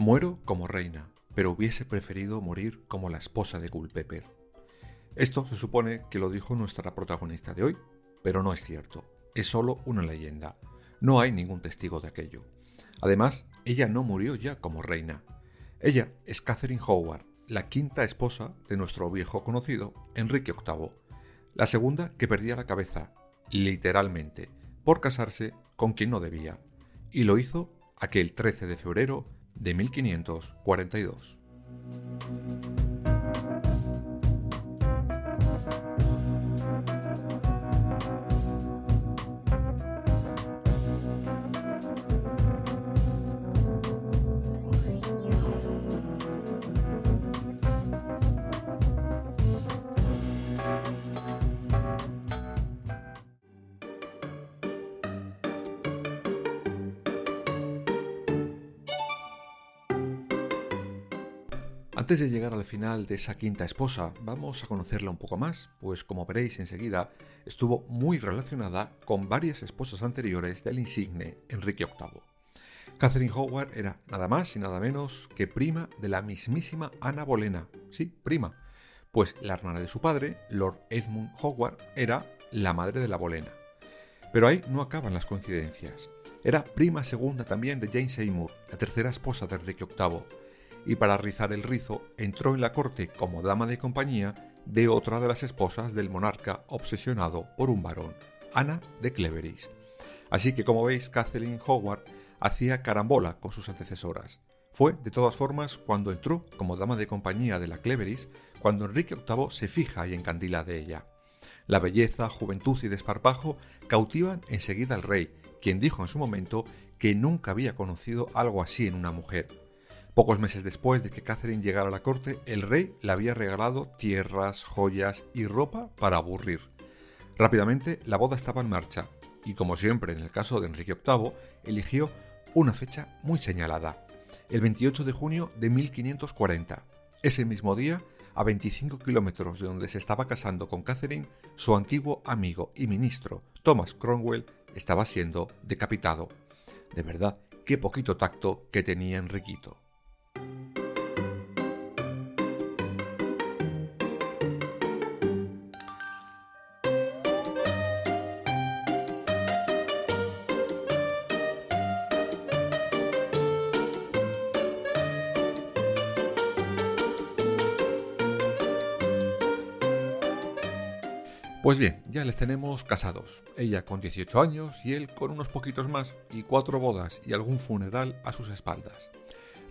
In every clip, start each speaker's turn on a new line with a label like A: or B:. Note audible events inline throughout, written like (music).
A: Muero como reina, pero hubiese preferido morir como la esposa de Culpeper. Esto se supone que lo dijo nuestra protagonista de hoy, pero no es cierto. Es solo una leyenda. No hay ningún testigo de aquello. Además, ella no murió ya como reina. Ella es Catherine Howard, la quinta esposa de nuestro viejo conocido Enrique VIII, la segunda que perdía la cabeza, literalmente, por casarse con quien no debía, y lo hizo aquel 13 de febrero de 1542. Antes de llegar al final de esa quinta esposa, vamos a conocerla un poco más, pues como veréis enseguida, estuvo muy relacionada con varias esposas anteriores del insigne Enrique VIII. Catherine Howard era nada más y nada menos que prima de la mismísima Ana Bolena, sí, prima, pues la hermana de su padre, Lord Edmund Howard, era la madre de la Bolena. Pero ahí no acaban las coincidencias. Era prima segunda también de Jane Seymour, la tercera esposa de Enrique VIII, y para rizar el rizo entró en la corte como dama de compañía de otra de las esposas del monarca obsesionado por un varón, Ana de Cleveris. Así que como veis, Kathleen Howard hacía carambola con sus antecesoras. Fue, de todas formas, cuando entró como dama de compañía de la Cleveris, cuando Enrique VIII se fija y encandila de ella. La belleza, juventud y desparpajo cautivan enseguida al rey, quien dijo en su momento que nunca había conocido algo así en una mujer. Pocos meses después de que Catherine llegara a la corte, el rey le había regalado tierras, joyas y ropa para aburrir. Rápidamente la boda estaba en marcha, y como siempre en el caso de Enrique VIII, eligió una fecha muy señalada, el 28 de junio de 1540. Ese mismo día, a 25 kilómetros de donde se estaba casando con Catherine, su antiguo amigo y ministro, Thomas Cromwell, estaba siendo decapitado. De verdad, qué poquito tacto que tenía Enriquito. Pues bien, ya les tenemos casados, ella con 18 años y él con unos poquitos más y cuatro bodas y algún funeral a sus espaldas.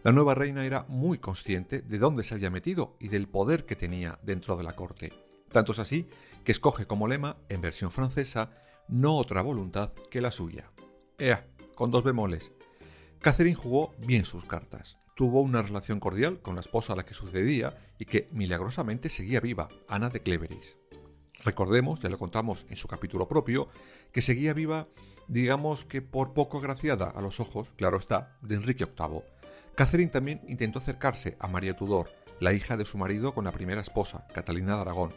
A: La nueva reina era muy consciente de dónde se había metido y del poder que tenía dentro de la corte. Tanto es así que escoge como lema, en versión francesa, no otra voluntad que la suya. Ea, con dos bemoles. Catherine jugó bien sus cartas. Tuvo una relación cordial con la esposa a la que sucedía y que milagrosamente seguía viva, Ana de Cleveris. Recordemos, ya lo contamos en su capítulo propio, que seguía viva, digamos que por poco agraciada a los ojos, claro está, de Enrique VIII. Catherine también intentó acercarse a María Tudor, la hija de su marido con la primera esposa, Catalina de Aragón.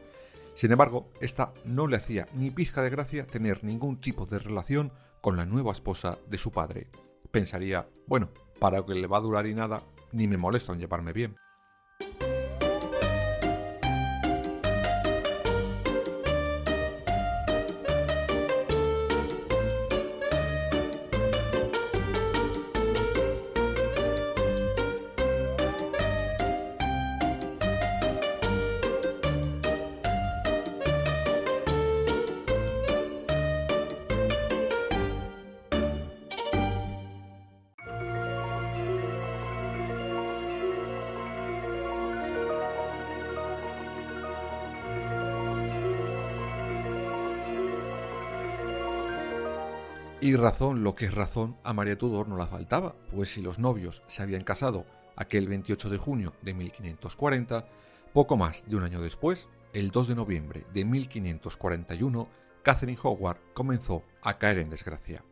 A: Sin embargo, esta no le hacía ni pizca de gracia tener ningún tipo de relación con la nueva esposa de su padre. Pensaría, bueno, para que le va a durar y nada, ni me molesto en llevarme bien. Y razón, lo que es razón, a María Tudor no la faltaba, pues si los novios se habían casado aquel 28 de junio de 1540, poco más de un año después, el 2 de noviembre de 1541, Catherine Howard comenzó a caer en desgracia.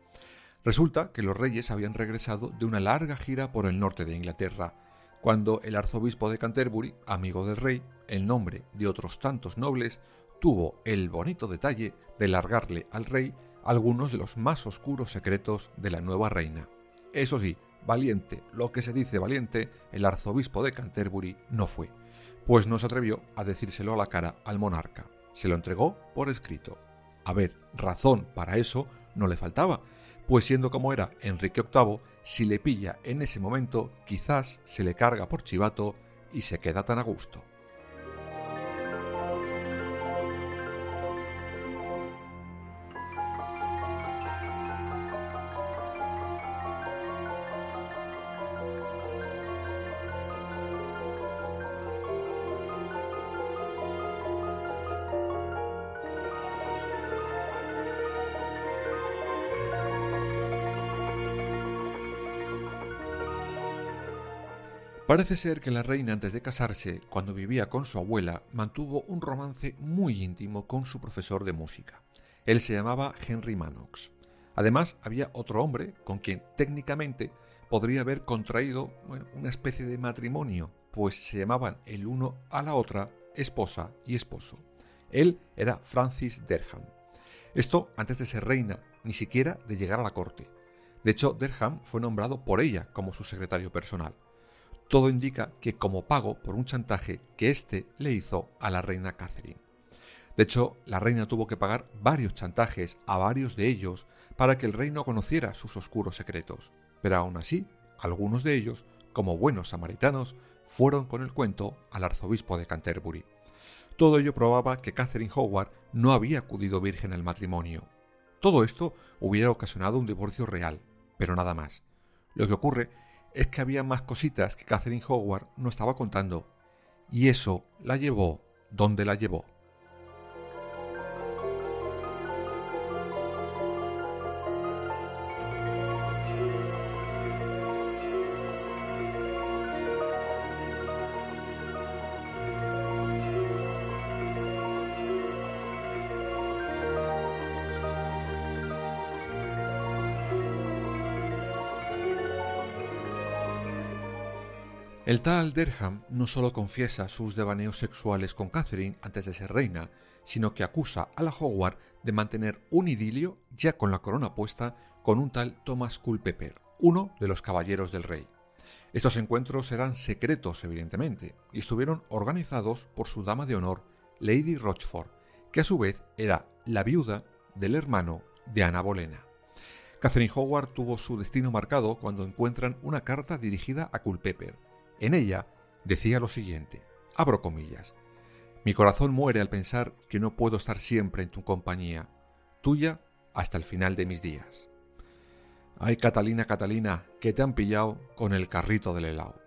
A: Resulta que los reyes habían regresado de una larga gira por el norte de Inglaterra, cuando el arzobispo de Canterbury, amigo del rey, en nombre de otros tantos nobles, tuvo el bonito detalle de largarle al rey algunos de los más oscuros secretos de la nueva reina. Eso sí, valiente, lo que se dice valiente, el arzobispo de Canterbury no fue, pues no se atrevió a decírselo a la cara al monarca. Se lo entregó por escrito. A ver, razón para eso no le faltaba, pues siendo como era Enrique VIII, si le pilla en ese momento, quizás se le carga por chivato y se queda tan a gusto. Parece ser que la reina antes de casarse, cuando vivía con su abuela, mantuvo un romance muy íntimo con su profesor de música. Él se llamaba Henry Manox. Además, había otro hombre con quien técnicamente podría haber contraído una especie de matrimonio, pues se llamaban el uno a la otra esposa y esposo. Él era Francis Derham. Esto antes de ser reina, ni siquiera de llegar a la corte. De hecho, Derham fue nombrado por ella como su secretario personal. Todo indica que como pago por un chantaje que éste le hizo a la reina Catherine. De hecho, la reina tuvo que pagar varios chantajes a varios de ellos para que el rey no conociera sus oscuros secretos, pero aún así, algunos de ellos, como buenos samaritanos, fueron con el cuento al arzobispo de Canterbury. Todo ello probaba que Catherine Howard no había acudido virgen al matrimonio. Todo esto hubiera ocasionado un divorcio real, pero nada más. Lo que ocurre es que había más cositas que Catherine Howard no estaba contando, y eso la llevó donde la llevó. El tal Derham no solo confiesa sus devaneos sexuales con Catherine antes de ser reina, sino que acusa a la Howard de mantener un idilio, ya con la corona puesta, con un tal Thomas Culpeper, uno de los caballeros del rey. Estos encuentros eran secretos, evidentemente, y estuvieron organizados por su dama de honor, Lady Rochford, que a su vez era la viuda del hermano de Ana Bolena. Catherine Howard tuvo su destino marcado cuando encuentran una carta dirigida a Culpeper, en ella decía lo siguiente, abro comillas, mi corazón muere al pensar que no puedo estar siempre en tu compañía, tuya hasta el final de mis días. Ay, Catalina, Catalina, que te han pillado con el carrito del helado.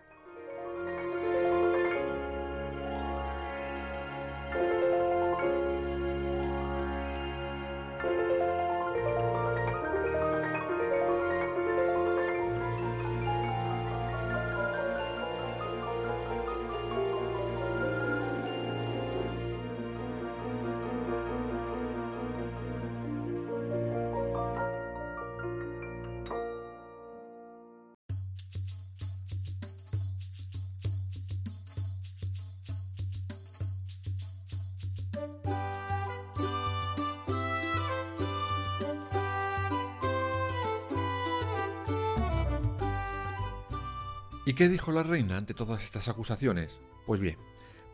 A: ¿Y qué dijo la reina ante todas estas acusaciones? Pues bien,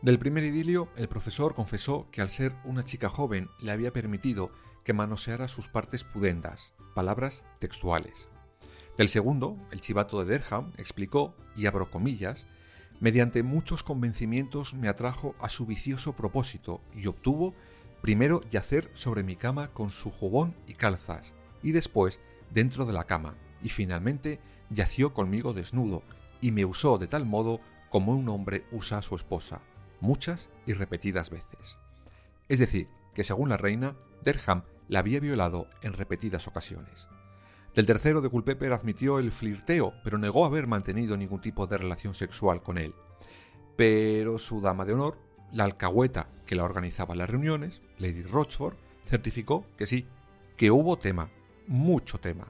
A: del primer idilio, el profesor confesó que al ser una chica joven le había permitido que manoseara sus partes pudendas, palabras textuales. Del segundo, el chivato de Derham explicó, y abro comillas, mediante muchos convencimientos me atrajo a su vicioso propósito y obtuvo primero yacer sobre mi cama con su jubón y calzas, y después dentro de la cama, y finalmente yació conmigo desnudo, y me usó de tal modo como un hombre usa a su esposa, muchas y repetidas veces. Es decir, que según la reina, Derham la había violado en repetidas ocasiones. Del tercero, de Culpeper admitió el flirteo, pero negó haber mantenido ningún tipo de relación sexual con él. Pero su dama de honor, la alcahueta que la organizaba las reuniones, Lady Rochford, certificó que sí, que hubo tema, mucho tema.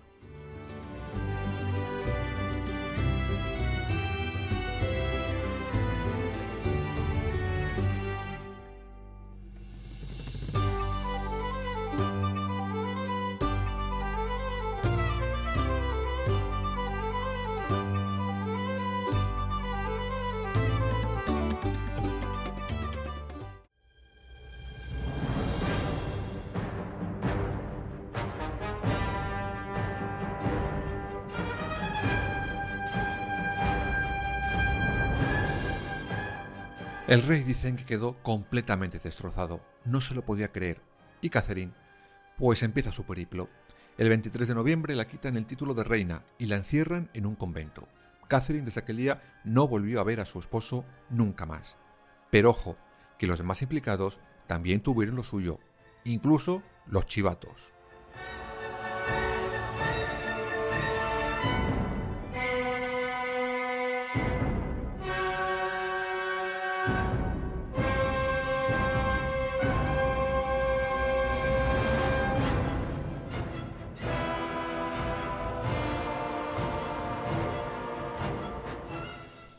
A: El rey dicen que quedó completamente destrozado, no se lo podía creer. Y Catherine, pues empieza su periplo. El 23 de noviembre la quitan el título de reina y la encierran en un convento. Catherine desde aquel día no volvió a ver a su esposo nunca más. Pero ojo, que los demás implicados también tuvieron lo suyo, incluso los chivatos.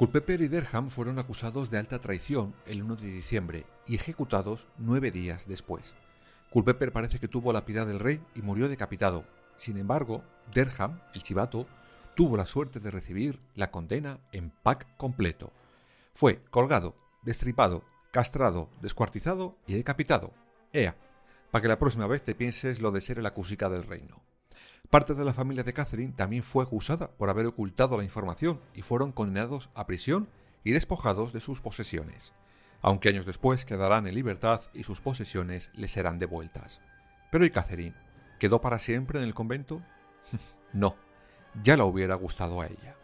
A: Culpeper y Derham fueron acusados de alta traición el 1 de diciembre y ejecutados nueve días después. Culpeper parece que tuvo la piedad del rey y murió decapitado. Sin embargo, Derham, el chivato, tuvo la suerte de recibir la condena en pack completo. Fue colgado, destripado, castrado, descuartizado y decapitado. Ea, para que la próxima vez te pienses lo de ser el acusica del reino. Parte de la familia de Catherine también fue acusada por haber ocultado la información y fueron condenados a prisión y despojados de sus posesiones, aunque años después quedarán en libertad y sus posesiones les serán devueltas. Pero ¿y Catherine? ¿Quedó para siempre en el convento? (laughs) no, ya la hubiera gustado a ella.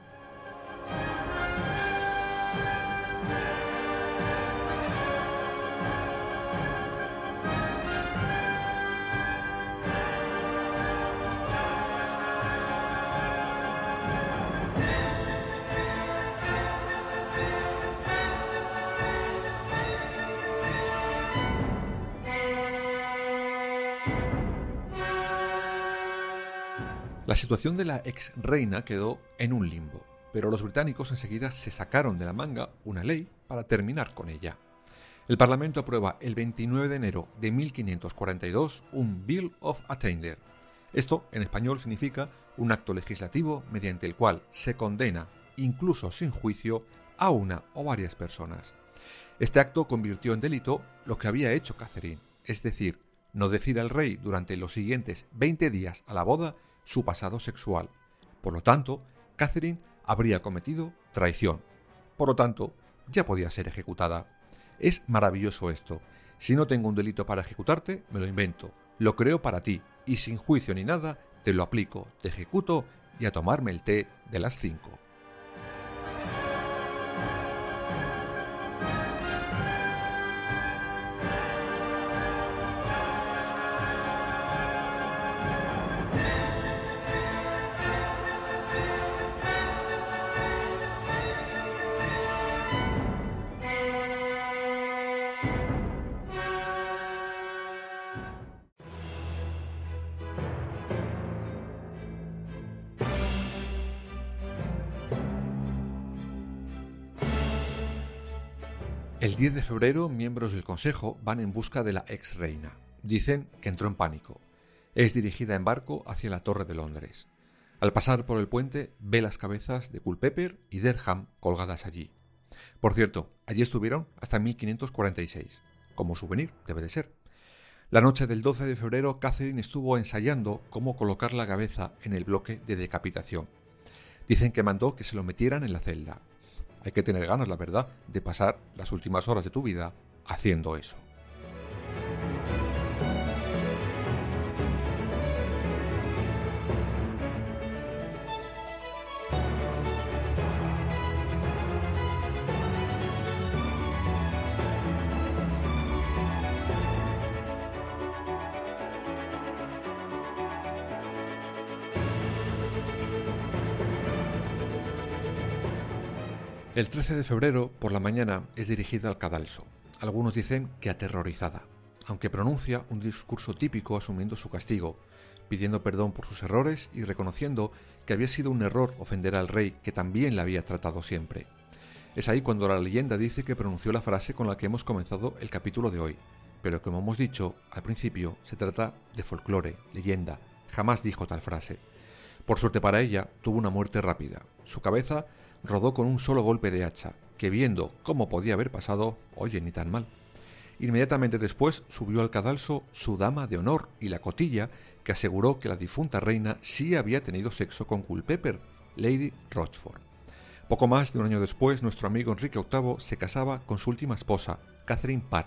A: La situación de la ex reina quedó en un limbo, pero los británicos enseguida se sacaron de la manga una ley para terminar con ella. El Parlamento aprueba el 29 de enero de 1542 un Bill of Attainder. Esto, en español, significa un acto legislativo mediante el cual se condena, incluso sin juicio, a una o varias personas. Este acto convirtió en delito lo que había hecho Catherine, es decir, no decir al rey durante los siguientes 20 días a la boda su pasado sexual. Por lo tanto, Catherine habría cometido traición. Por lo tanto, ya podía ser ejecutada. Es maravilloso esto. Si no tengo un delito para ejecutarte, me lo invento, lo creo para ti, y sin juicio ni nada, te lo aplico, te ejecuto y a tomarme el té de las cinco. El 10 de febrero, miembros del Consejo van en busca de la ex reina. Dicen que entró en pánico. Es dirigida en barco hacia la Torre de Londres. Al pasar por el puente, ve las cabezas de Culpeper y Derham colgadas allí. Por cierto, allí estuvieron hasta 1546. Como souvenir, debe de ser. La noche del 12 de febrero, Catherine estuvo ensayando cómo colocar la cabeza en el bloque de decapitación. Dicen que mandó que se lo metieran en la celda, hay que tener ganas, la verdad, de pasar las últimas horas de tu vida haciendo eso. El 13 de febrero, por la mañana, es dirigida al cadalso. Algunos dicen que aterrorizada, aunque pronuncia un discurso típico asumiendo su castigo, pidiendo perdón por sus errores y reconociendo que había sido un error ofender al rey que también la había tratado siempre. Es ahí cuando la leyenda dice que pronunció la frase con la que hemos comenzado el capítulo de hoy, pero como hemos dicho al principio, se trata de folclore, leyenda, jamás dijo tal frase. Por suerte para ella, tuvo una muerte rápida. Su cabeza rodó con un solo golpe de hacha, que viendo cómo podía haber pasado, oye, ni tan mal. Inmediatamente después subió al cadalso su dama de honor y la cotilla, que aseguró que la difunta reina sí había tenido sexo con Culpeper, Lady Rochford. Poco más de un año después, nuestro amigo Enrique VIII se casaba con su última esposa, Catherine Parr,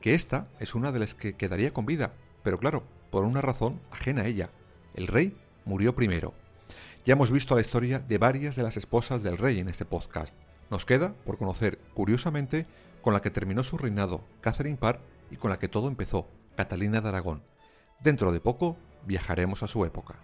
A: que esta es una de las que quedaría con vida, pero claro, por una razón ajena a ella. El rey murió primero. Ya hemos visto la historia de varias de las esposas del rey en este podcast. Nos queda por conocer, curiosamente, con la que terminó su reinado, Catherine Parr, y con la que todo empezó, Catalina de Aragón. Dentro de poco viajaremos a su época.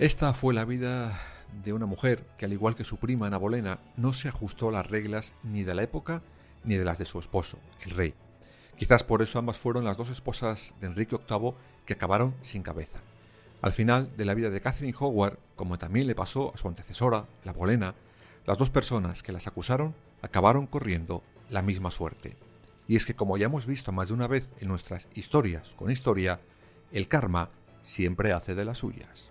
A: Esta fue la vida de una mujer que, al igual que su prima Ana Bolena, no se ajustó a las reglas ni de la época ni de las de su esposo, el rey. Quizás por eso ambas fueron las dos esposas de Enrique VIII que acabaron sin cabeza. Al final de la vida de Catherine Howard, como también le pasó a su antecesora, la Bolena, las dos personas que las acusaron acabaron corriendo la misma suerte. Y es que como ya hemos visto más de una vez en nuestras historias con historia, el karma siempre hace de las suyas.